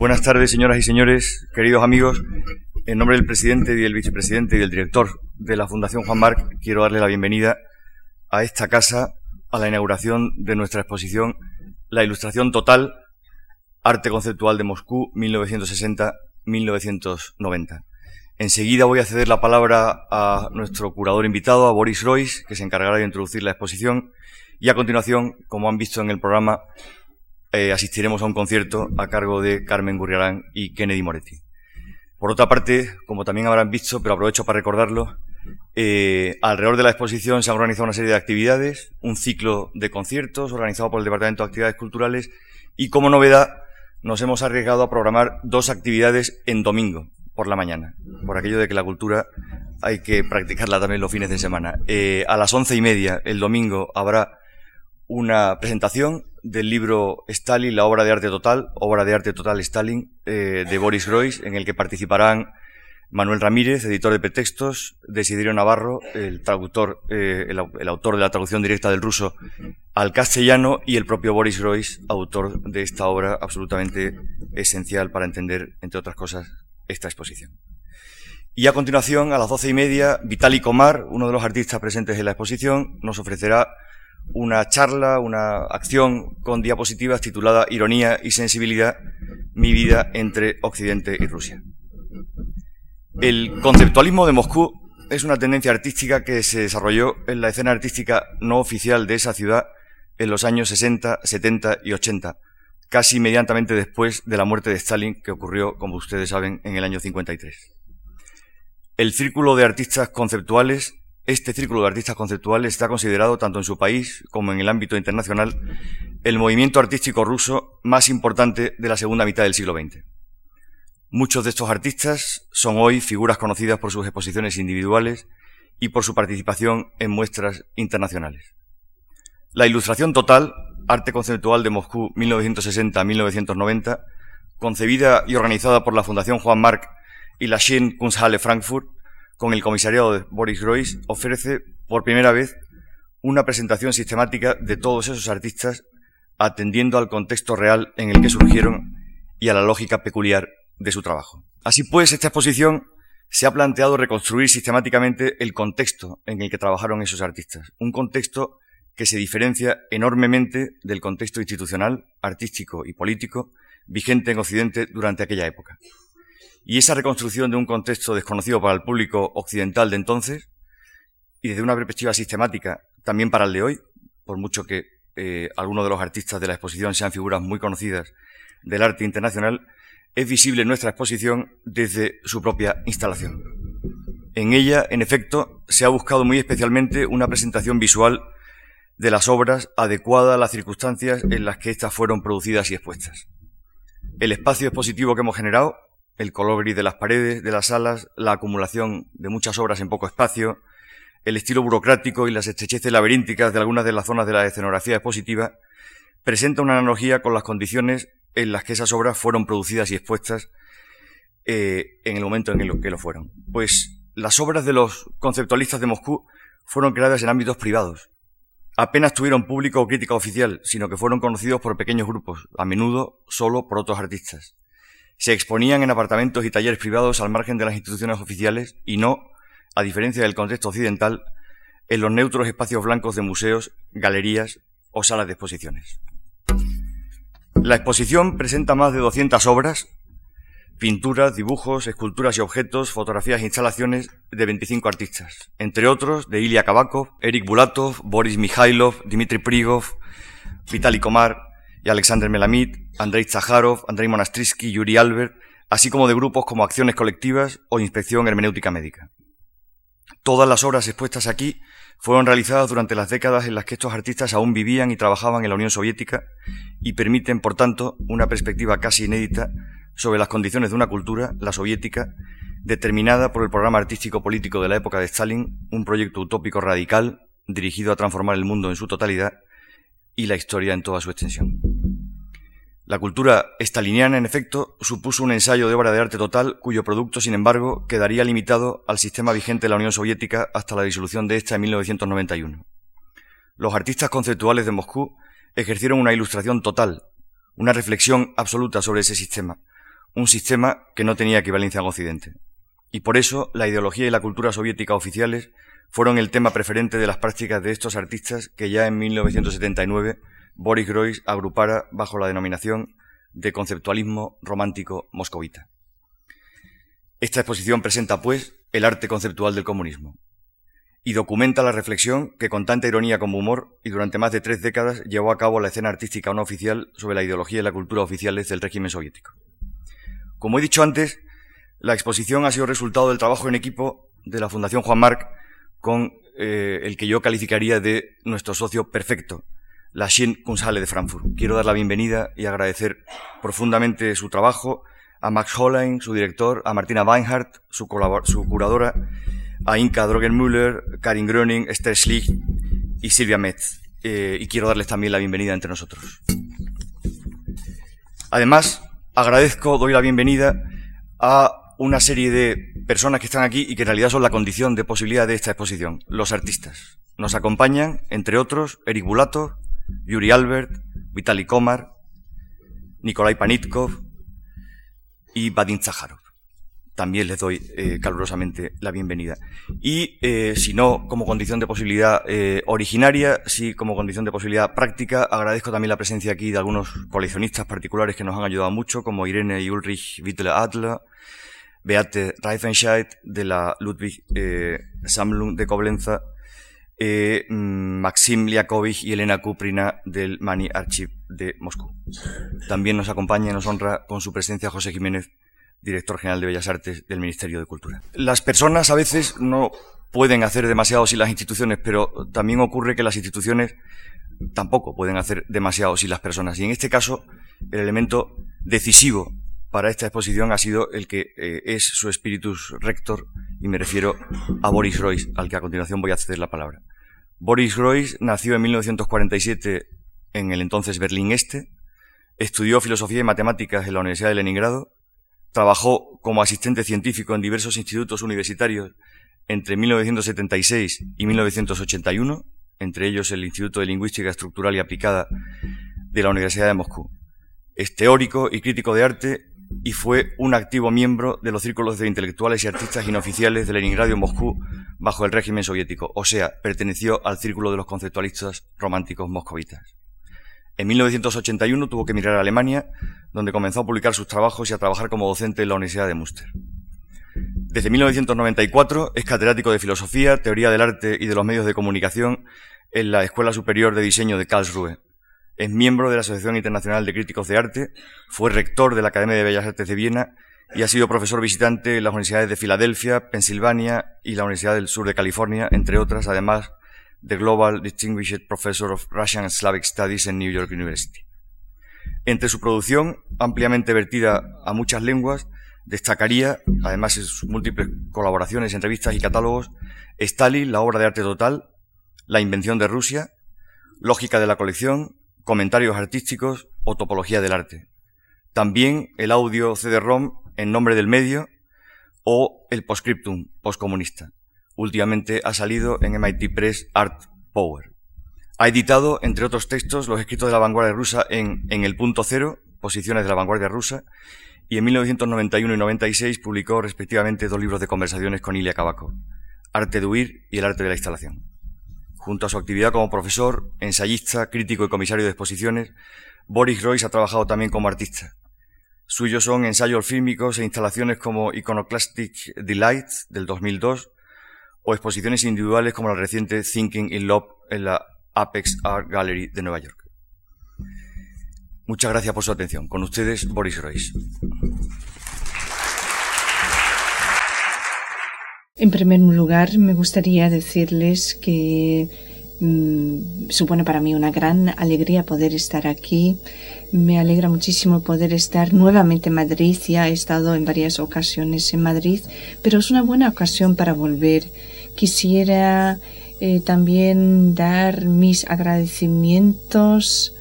Buenas tardes, señoras y señores, queridos amigos. En nombre del presidente y del vicepresidente y del director de la Fundación Juan Marc, quiero darle la bienvenida a esta casa, a la inauguración de nuestra exposición La Ilustración Total, Arte Conceptual de Moscú, 1960-1990. Enseguida voy a ceder la palabra a nuestro curador invitado, a Boris Royce, que se encargará de introducir la exposición, y a continuación, como han visto en el programa, eh, asistiremos a un concierto a cargo de Carmen Gurriarán y Kennedy Moretti. Por otra parte, como también habrán visto, pero aprovecho para recordarlo, eh, alrededor de la exposición se han organizado una serie de actividades, un ciclo de conciertos organizado por el Departamento de Actividades Culturales y como novedad nos hemos arriesgado a programar dos actividades en domingo por la mañana, por aquello de que la cultura hay que practicarla también los fines de semana. Eh, a las once y media el domingo habrá una presentación del libro Stalin, la obra de arte total, obra de arte total Stalin, eh, de Boris Groys, en el que participarán Manuel Ramírez, editor de pretextos, Desiderio Navarro, el traductor, eh, el, autor de la traducción directa del ruso al castellano, y el propio Boris Groys, autor de esta obra absolutamente esencial para entender, entre otras cosas, esta exposición. Y a continuación, a las doce y media, Vitali Komar, uno de los artistas presentes en la exposición, nos ofrecerá una charla, una acción con diapositivas titulada Ironía y sensibilidad, mi vida entre Occidente y Rusia. El conceptualismo de Moscú es una tendencia artística que se desarrolló en la escena artística no oficial de esa ciudad en los años 60, 70 y 80, casi inmediatamente después de la muerte de Stalin, que ocurrió, como ustedes saben, en el año 53. El círculo de artistas conceptuales este círculo de artistas conceptuales está considerado, tanto en su país como en el ámbito internacional, el movimiento artístico ruso más importante de la segunda mitad del siglo XX. Muchos de estos artistas son hoy figuras conocidas por sus exposiciones individuales y por su participación en muestras internacionales. La ilustración total, arte conceptual de Moscú 1960-1990, concebida y organizada por la Fundación Juan Marc y la Schien Kunsthalle Frankfurt, con el comisariado de Boris Groys, ofrece por primera vez una presentación sistemática de todos esos artistas atendiendo al contexto real en el que surgieron y a la lógica peculiar de su trabajo. Así pues, esta exposición se ha planteado reconstruir sistemáticamente el contexto en el que trabajaron esos artistas, un contexto que se diferencia enormemente del contexto institucional, artístico y político vigente en Occidente durante aquella época. Y esa reconstrucción de un contexto desconocido para el público occidental de entonces y desde una perspectiva sistemática también para el de hoy, por mucho que eh, algunos de los artistas de la exposición sean figuras muy conocidas del arte internacional, es visible nuestra exposición desde su propia instalación. En ella, en efecto, se ha buscado muy especialmente una presentación visual de las obras adecuada a las circunstancias en las que éstas fueron producidas y expuestas. El espacio expositivo que hemos generado el color gris de las paredes, de las salas, la acumulación de muchas obras en poco espacio, el estilo burocrático y las estrecheces laberínticas de algunas de las zonas de la escenografía expositiva, presenta una analogía con las condiciones en las que esas obras fueron producidas y expuestas eh, en el momento en el que lo fueron. Pues las obras de los conceptualistas de Moscú fueron creadas en ámbitos privados. Apenas tuvieron público o crítica oficial, sino que fueron conocidos por pequeños grupos, a menudo solo por otros artistas se exponían en apartamentos y talleres privados al margen de las instituciones oficiales y no, a diferencia del contexto occidental, en los neutros espacios blancos de museos, galerías o salas de exposiciones. La exposición presenta más de 200 obras, pinturas, dibujos, esculturas y objetos, fotografías e instalaciones de 25 artistas, entre otros de Ilya Kabakov, Eric Bulatov, Boris Mikhailov, Dmitry Prigov, Vitaly Komar, y Alexander Melamid, Andrei Zaharov, Andrei Monastrisky, Yuri Albert, así como de grupos como Acciones Colectivas o Inspección Hermenéutica Médica. Todas las obras expuestas aquí fueron realizadas durante las décadas en las que estos artistas aún vivían y trabajaban en la Unión Soviética y permiten, por tanto, una perspectiva casi inédita sobre las condiciones de una cultura, la soviética, determinada por el programa artístico político de la época de Stalin, un proyecto utópico radical dirigido a transformar el mundo en su totalidad y la historia en toda su extensión. La cultura estaliniana, en efecto, supuso un ensayo de obra de arte total cuyo producto, sin embargo, quedaría limitado al sistema vigente de la Unión Soviética hasta la disolución de esta en 1991. Los artistas conceptuales de Moscú ejercieron una ilustración total, una reflexión absoluta sobre ese sistema, un sistema que no tenía equivalencia en Occidente. Y por eso la ideología y la cultura soviética oficiales fueron el tema preferente de las prácticas de estos artistas que ya en 1979 Boris Groys agrupara bajo la denominación de conceptualismo romántico moscovita. Esta exposición presenta, pues, el arte conceptual del comunismo y documenta la reflexión que con tanta ironía como humor y durante más de tres décadas llevó a cabo la escena artística no oficial sobre la ideología y la cultura oficiales del régimen soviético. Como he dicho antes, la exposición ha sido resultado del trabajo en equipo de la Fundación Juan Marc con eh, el que yo calificaría de nuestro socio perfecto, la Shin Kunsthalle de Frankfurt. Quiero dar la bienvenida y agradecer profundamente su trabajo a Max Hollein, su director, a Martina Weinhardt, su, su curadora, a Inka Drogenmüller, Karin Gröning, Esther Schlich y Silvia Metz. Eh, y quiero darles también la bienvenida entre nosotros. Además, agradezco, doy la bienvenida a una serie de personas que están aquí y que en realidad son la condición de posibilidad de esta exposición, los artistas. Nos acompañan, entre otros, Eric Bulatov, Yuri Albert, Vitaly Komar, Nikolai Panitkov y Vadim Zaharov. También les doy eh, calurosamente la bienvenida. Y eh, si no como condición de posibilidad eh, originaria, sí como condición de posibilidad práctica, agradezco también la presencia aquí de algunos coleccionistas particulares que nos han ayudado mucho, como Irene y Ulrich Wittler Adler, Beate Reifenscheid de la Ludwig eh, Sammlung de Koblenza, eh, mm, Maxim Liakovich y Elena Kuprina del Mani Archive de Moscú. También nos acompaña y nos honra con su presencia José Jiménez, director general de Bellas Artes del Ministerio de Cultura. Las personas a veces no pueden hacer demasiado sin las instituciones, pero también ocurre que las instituciones tampoco pueden hacer demasiado sin las personas. Y en este caso, el elemento decisivo para esta exposición ha sido el que eh, es su spiritus rector, y me refiero a Boris Royce, al que a continuación voy a ceder la palabra. Boris Royce nació en 1947 en el entonces Berlín Este, estudió filosofía y matemáticas en la Universidad de Leningrado, trabajó como asistente científico en diversos institutos universitarios entre 1976 y 1981, entre ellos el Instituto de Lingüística Estructural y Aplicada de la Universidad de Moscú. Es teórico y crítico de arte y fue un activo miembro de los círculos de intelectuales y artistas inoficiales de Leningrado y Moscú bajo el régimen soviético, o sea, perteneció al círculo de los conceptualistas románticos moscovitas. En 1981 tuvo que emigrar a Alemania, donde comenzó a publicar sus trabajos y a trabajar como docente en la Universidad de Münster. Desde 1994 es catedrático de Filosofía, Teoría del Arte y de los Medios de Comunicación en la Escuela Superior de Diseño de Karlsruhe, es miembro de la Asociación Internacional de Críticos de Arte, fue rector de la Academia de Bellas Artes de Viena y ha sido profesor visitante en las universidades de Filadelfia, Pensilvania y la Universidad del Sur de California, entre otras, además de Global Distinguished Professor of Russian and Slavic Studies en New York University. Entre su producción, ampliamente vertida a muchas lenguas, destacaría, además de sus múltiples colaboraciones en revistas y catálogos, Stalin, la obra de arte total, La invención de Rusia, Lógica de la colección, comentarios artísticos o topología del arte. También el audio CD-ROM en nombre del medio o el postscriptum postcomunista. Últimamente ha salido en MIT Press Art Power. Ha editado, entre otros textos, los escritos de la vanguardia rusa en, en El Punto Cero, Posiciones de la Vanguardia Rusa, y en 1991 y 96 publicó respectivamente dos libros de conversaciones con Ilya Kabakov, Arte de huir y El arte de la instalación. Junto a su actividad como profesor, ensayista, crítico y comisario de exposiciones, Boris Royce ha trabajado también como artista. Suyos son ensayos fílmicos e instalaciones como Iconoclastic Delights del 2002 o exposiciones individuales como la reciente Thinking in Love en la Apex Art Gallery de Nueva York. Muchas gracias por su atención. Con ustedes, Boris Royce. En primer lugar, me gustaría decirles que supone para mí una gran alegría poder estar aquí. Me alegra muchísimo poder estar nuevamente en Madrid. Ya he estado en varias ocasiones en Madrid, pero es una buena ocasión para volver. Quisiera eh, también dar mis agradecimientos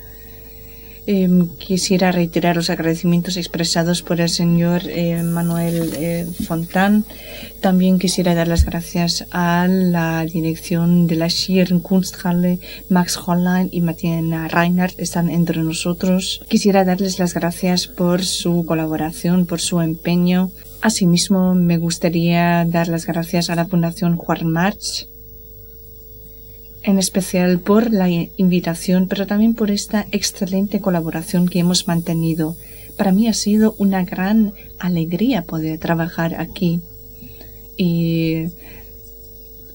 Em, quisiera reiterar los agradecimientos expresados por el señor eh, Manuel eh, Fontán. También quisiera dar las gracias a la dirección de la Schirn Kunsthalle, Max Holland y Martina Reinhardt están entre nosotros. Quisiera darles las gracias por su colaboración, por su empeño. Asimismo, me gustaría dar las gracias a la Fundación Juan March en especial por la invitación, pero también por esta excelente colaboración que hemos mantenido. Para mí ha sido una gran alegría poder trabajar aquí. Y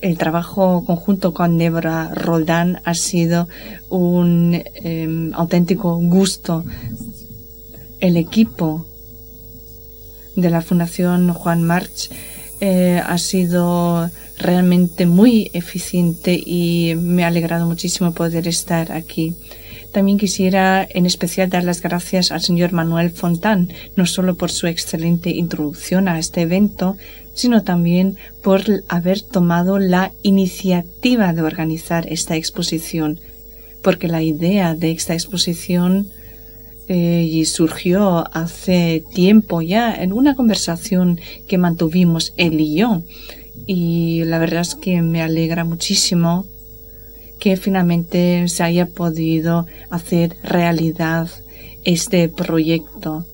el trabajo conjunto con Débora Roldán ha sido un em, auténtico gusto. El equipo de la Fundación Juan March eh, ha sido realmente muy eficiente y me ha alegrado muchísimo poder estar aquí. También quisiera en especial dar las gracias al señor Manuel Fontán, no solo por su excelente introducción a este evento, sino también por haber tomado la iniciativa de organizar esta exposición, porque la idea de esta exposición eh, surgió hace tiempo ya en una conversación que mantuvimos él y yo y la verdad es que me alegra muchísimo que finalmente se haya podido hacer realidad este proyecto.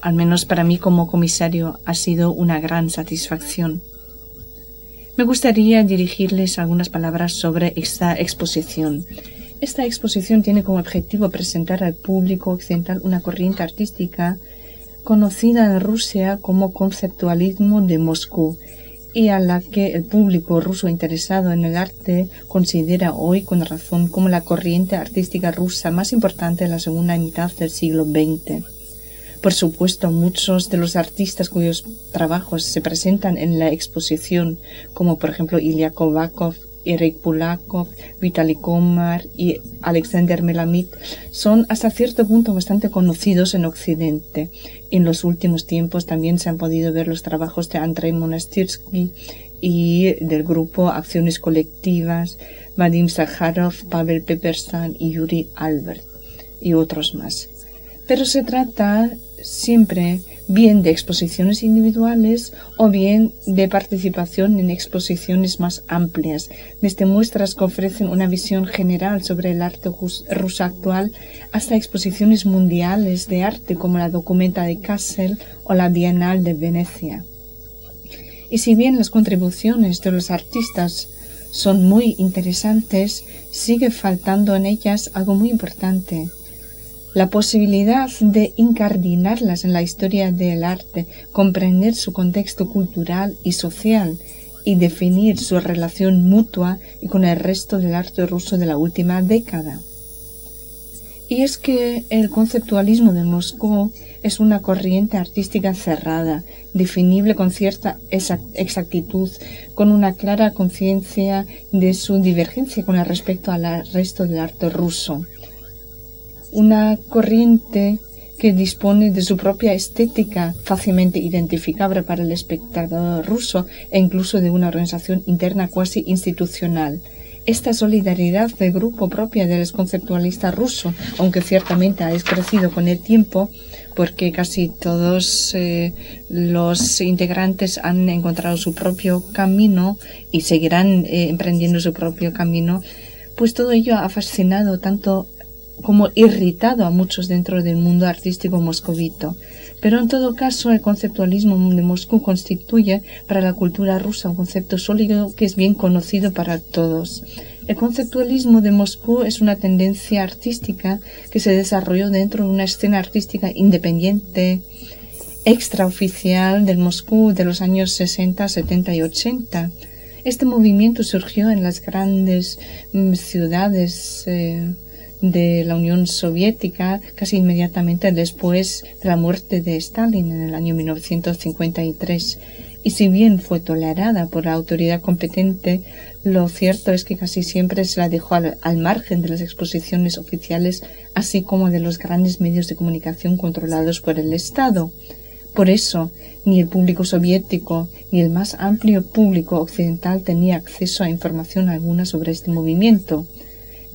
Al menos para mí como comisario ha sido una gran satisfacción. Me gustaría dirigirles algunas palabras sobre esta exposición. Esta exposición tiene como objetivo presentar al público occidental una corriente artística conocida en Rusia como conceptualismo de Moscú y a la que el público ruso interesado en el arte considera hoy con razón como la corriente artística rusa más importante de la segunda mitad del siglo XX. Por supuesto, muchos de los artistas cuyos trabajos se presentan en la exposición, como por ejemplo Ilya Kovakov, Eric Pulakov, Vitaly Komar y Alexander Melamid son hasta cierto punto bastante conocidos en Occidente. En los últimos tiempos también se han podido ver los trabajos de Andrei Monastirsky y del grupo Acciones Colectivas, Vadim Sakharov, Pavel Pepersan y Yuri Albert y otros más. Pero se trata siempre bien de exposiciones individuales o bien de participación en exposiciones más amplias, desde muestras que ofrecen una visión general sobre el arte ruso actual hasta exposiciones mundiales de arte como la Documenta de Kassel o la Bienal de Venecia. Y si bien las contribuciones de los artistas son muy interesantes, sigue faltando en ellas algo muy importante, la posibilidad de incardinarlas en la historia del arte, comprender su contexto cultural y social y definir su relación mutua y con el resto del arte ruso de la última década. Y es que el conceptualismo de Moscú es una corriente artística cerrada, definible con cierta exactitud, con una clara conciencia de su divergencia con respecto al resto del arte ruso una corriente que dispone de su propia estética fácilmente identificable para el espectador ruso e incluso de una organización interna cuasi institucional. Esta solidaridad de grupo propia del conceptualista ruso, aunque ciertamente ha crecido con el tiempo, porque casi todos eh, los integrantes han encontrado su propio camino y seguirán eh, emprendiendo su propio camino, pues todo ello ha fascinado tanto como irritado a muchos dentro del mundo artístico moscovito. Pero en todo caso, el conceptualismo de Moscú constituye para la cultura rusa un concepto sólido que es bien conocido para todos. El conceptualismo de Moscú es una tendencia artística que se desarrolló dentro de una escena artística independiente, extraoficial del Moscú de los años 60, 70 y 80. Este movimiento surgió en las grandes mm, ciudades eh, de la Unión Soviética casi inmediatamente después de la muerte de Stalin en el año 1953. Y si bien fue tolerada por la autoridad competente, lo cierto es que casi siempre se la dejó al, margen de las exposiciones oficiales, así como de los grandes medios de comunicación controlados por el Estado. Por eso, ni el público soviético ni el más amplio público occidental tenía acceso a información alguna sobre este movimiento.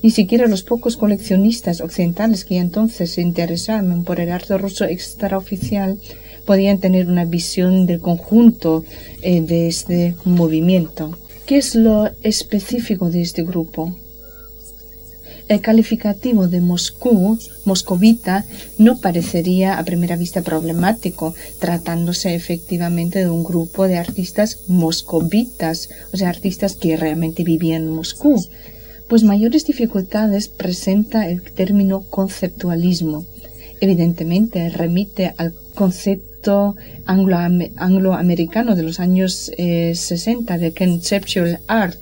Ni siquiera los pocos coleccionistas occidentales que entonces se interesaban por el arte ruso extraoficial podían tener una visión del conjunto eh, de este movimiento. ¿Qué es lo específico de este grupo? El calificativo de Moscú, moscovita, no parecería a primera vista problemático, tratándose efectivamente de un grupo de artistas moscovitas, o sea, artistas que realmente vivían en Moscú. Pues mayores dificultades presenta el término conceptualismo. Evidentemente remite al concepto angloamericano de los años 60 eh, de conceptual art,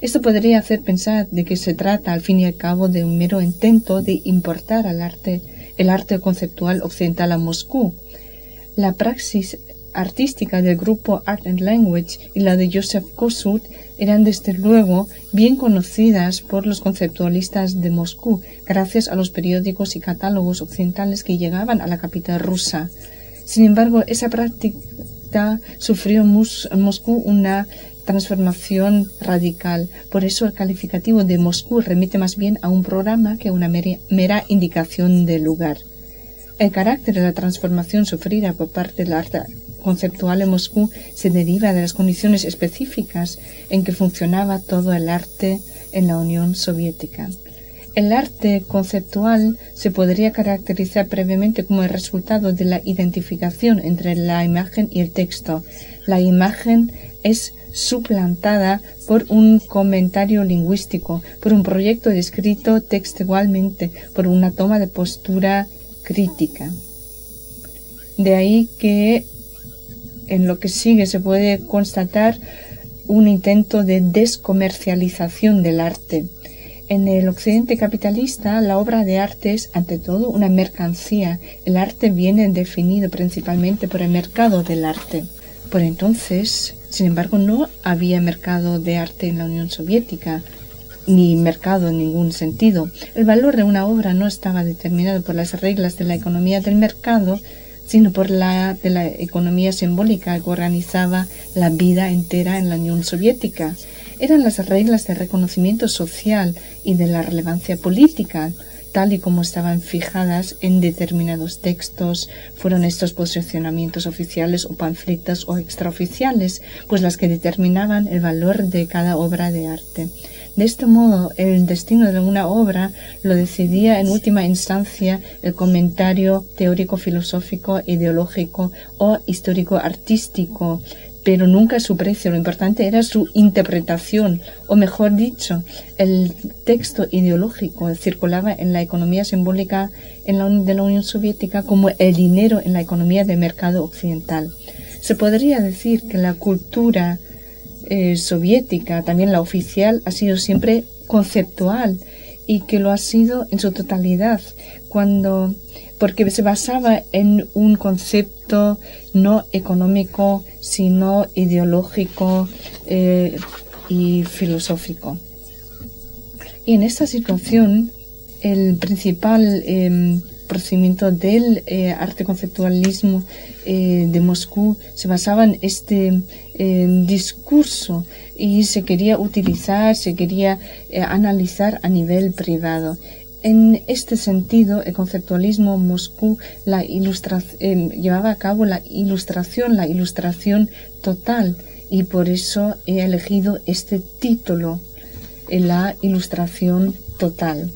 esto podría hacer pensar de que se trata al fin y al cabo de un mero intento de importar al arte, el arte conceptual occidental a Moscú. La praxis artística del grupo Art and Language y la de Joseph Kossuth eran desde luego bien conocidas por los conceptualistas de Moscú, gracias a los periódicos y catálogos occidentales que llegaban a la capital rusa. Sin embargo, esa práctica sufrió en Moscú una transformación radical. Por eso el calificativo de Moscú remite más bien a un programa que a una mera indicación del lugar. El carácter de la transformación sufrida por parte del arte conceptual en Moscú se deriva de las condiciones específicas en que funcionaba todo el arte en la Unión Soviética. El arte conceptual se podría caracterizar previamente como el resultado de la identificación entre la imagen y el texto. La imagen es suplantada por un comentario lingüístico, por un proyecto descrito textualmente, por una toma de postura crítica. De ahí que en lo que sigue se puede constatar un intento de descomercialización del arte. En el occidente capitalista, la obra de arte es, ante todo, una mercancía. El arte viene definido principalmente por el mercado del arte. Por entonces, sin embargo, no había mercado de arte en la Unión Soviética, ni mercado en ningún sentido. El valor de una obra no estaba determinado por las reglas de la economía del mercado, sino por la de la economía simbólica que organizaba la vida entera en la Unión Soviética. Eran las reglas de reconocimiento social y de la relevancia política tal y como estaban fijadas en determinados textos, fueron estos posicionamientos oficiales o panfletos o extraoficiales, pues las que determinaban el valor de cada obra de arte. De este modo, el destino de una obra lo decidía en última instancia el comentario teórico, filosófico, ideológico o histórico artístico, pero nunca su precio. Lo importante era su interpretación, o mejor dicho, el texto ideológico circulaba en la economía simbólica en la, de la Unión Soviética como el dinero en la economía de mercado occidental. Se podría decir que la cultura eh, soviética, también la oficial, ha sido siempre conceptual y que lo ha sido en su totalidad, cuando porque se basaba en un concepto no económico, sino ideológico eh, y filosófico. Y en esta situación, el principal em, procedimiento del eh, arte conceptualismo eh, de Moscú se basaba en este em, discurso y se quería utilizar, se quería analizar a nivel privado. En este sentido, el conceptualismo Moscú eh, llevaba a cabo la ilustración, la ilustración total, y por eso he elegido este título, la ilustración total.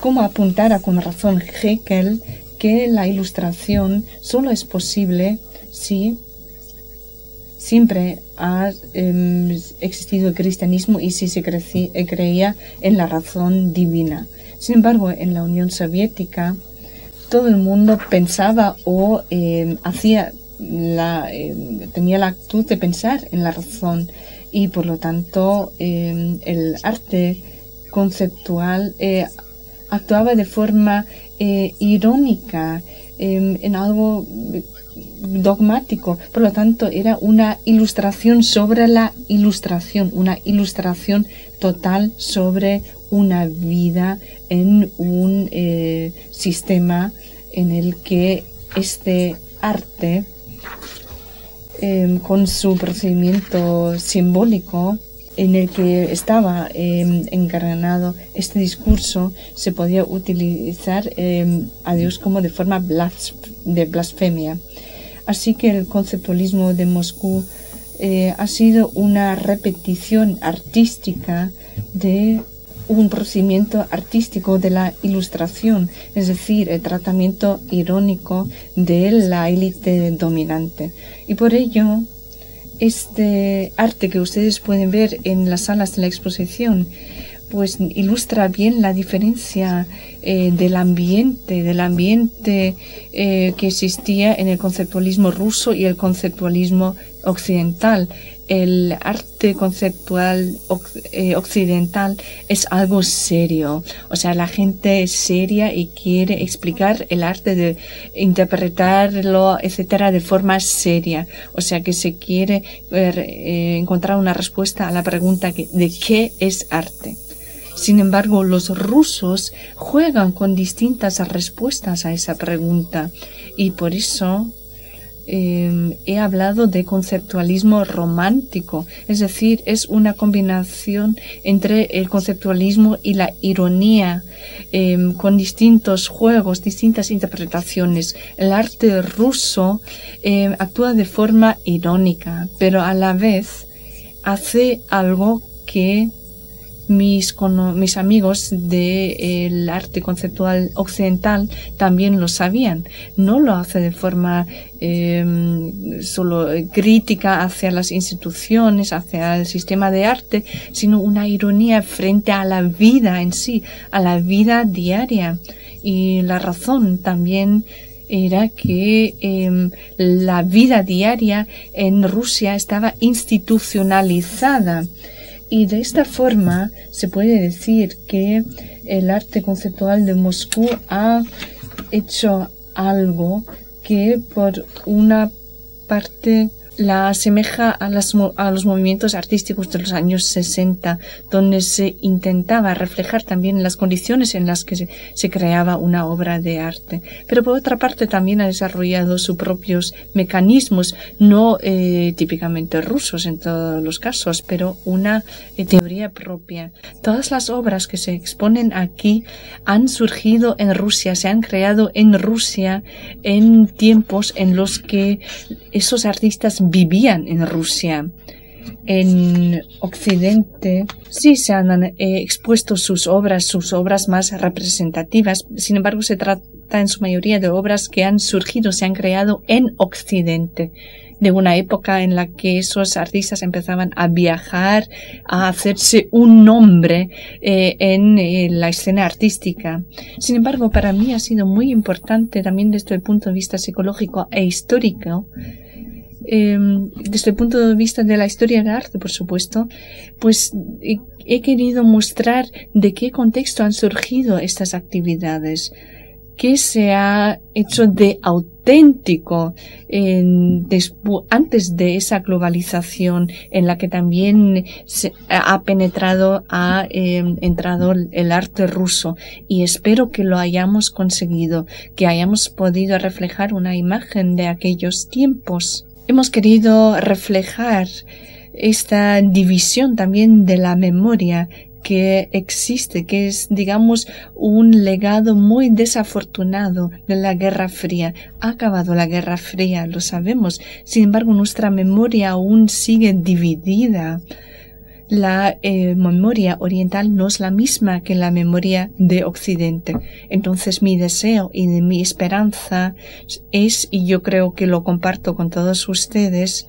Como apuntara con razón Heckel que la ilustración solo es posible si siempre ha em, existido el cristianismo y si se creía en la razón divina. Sin embargo, en la Unión Soviética todo el mundo pensaba o eh, hacía eh, tenía la actitud de pensar en la razón. Y por lo tanto eh, el arte conceptual actuaba de forma irónica en algo dogmático, por lo tanto era una ilustración sobre la ilustración, una ilustración total sobre una vida en un eh, sistema en el que este arte, em, con su procedimiento simbólico, en el que estaba eh, encarnado este discurso se podía utilizar eh, a Dios como de forma de blasfemia. Así que el conceptualismo de Moscú eh, ha sido una repetición artística de un procedimiento artístico de la ilustración, es decir, el tratamiento irónico de la élite dominante. Y por ello, este arte que ustedes pueden ver en las salas de la exposición, pues ilustra bien la diferencia eh, del ambiente, del ambiente eh, que existía en el conceptualismo ruso y el conceptualismo occidental el arte conceptual eh, occidental es algo serio. O sea, la gente es seria y quiere explicar el arte de interpretarlo, etcétera, de forma seria. O sea, que se quiere eh, encontrar una respuesta a la pregunta de qué es arte. Sin embargo, los rusos juegan con distintas respuestas a esa pregunta y por eso Em, he hablado de conceptualismo romántico, es decir, es una combinación entre el conceptualismo y la ironía, em, con distintos juegos, distintas interpretaciones. El arte ruso em, actúa de forma irónica, pero a la vez hace algo que mis, mis amigos del arte conceptual occidental también lo sabían. No lo hace de forma em, solo crítica hacia las instituciones, hacia el sistema de arte, sino una ironía frente a la vida en sí, a la vida diaria. Y la razón también era que em, la vida diaria en Rusia estaba institucionalizada y de esta forma se puede decir que el arte conceptual de Moscú ha hecho algo que por una parte la asemeja a, a, los movimientos artísticos de los años 60, donde se intentaba reflejar también las condiciones en las que se, creaba una obra de arte. Pero por otra parte también ha desarrollado sus propios mecanismos, no eh, típicamente rusos en todos los casos, pero una eh, teoría propia. Todas las obras que se exponen aquí han surgido en Rusia, se han creado en Rusia en tiempos en los que esos artistas vivían en Rusia. En Occidente sí se han eh, expuesto sus obras, sus obras más representativas. Sin embargo, se trata en su mayoría de obras que han surgido, se han creado en Occidente de una época en la que esos artistas empezaban a viajar, a hacerse un nombre eh, en eh, la escena artística. Sin embargo, para mí ha sido muy importante también desde el punto de vista psicológico e histórico Em, desde el punto de vista de la historia del arte, por supuesto, pues he, querido mostrar de qué contexto han surgido estas actividades, qué se ha hecho de auténtico antes de esa globalización en la que también se ha penetrado, ha em, entrado el arte ruso. Y espero que lo hayamos conseguido, que hayamos podido reflejar una imagen de aquellos tiempos hemos querido reflejar esta división también de la memoria que existe, que es, digamos, un legado muy desafortunado de la Guerra Fría. Ha acabado la Guerra Fría, lo sabemos. Sin embargo, nuestra memoria aún sigue dividida la eh, memoria oriental no es la misma que la memoria de Occidente. Entonces mi deseo y mi esperanza es, y yo creo que lo comparto con todos ustedes,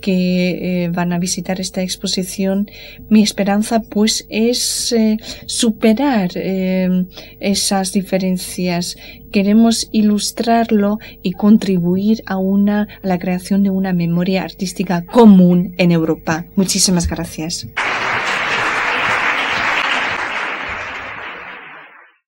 que eh, van a visitar esta exposición, mi esperanza pues es eh, superar esas diferencias. Queremos ilustrarlo y contribuir a una a la creación de una memoria artística común en Europa. Muchísimas gracias.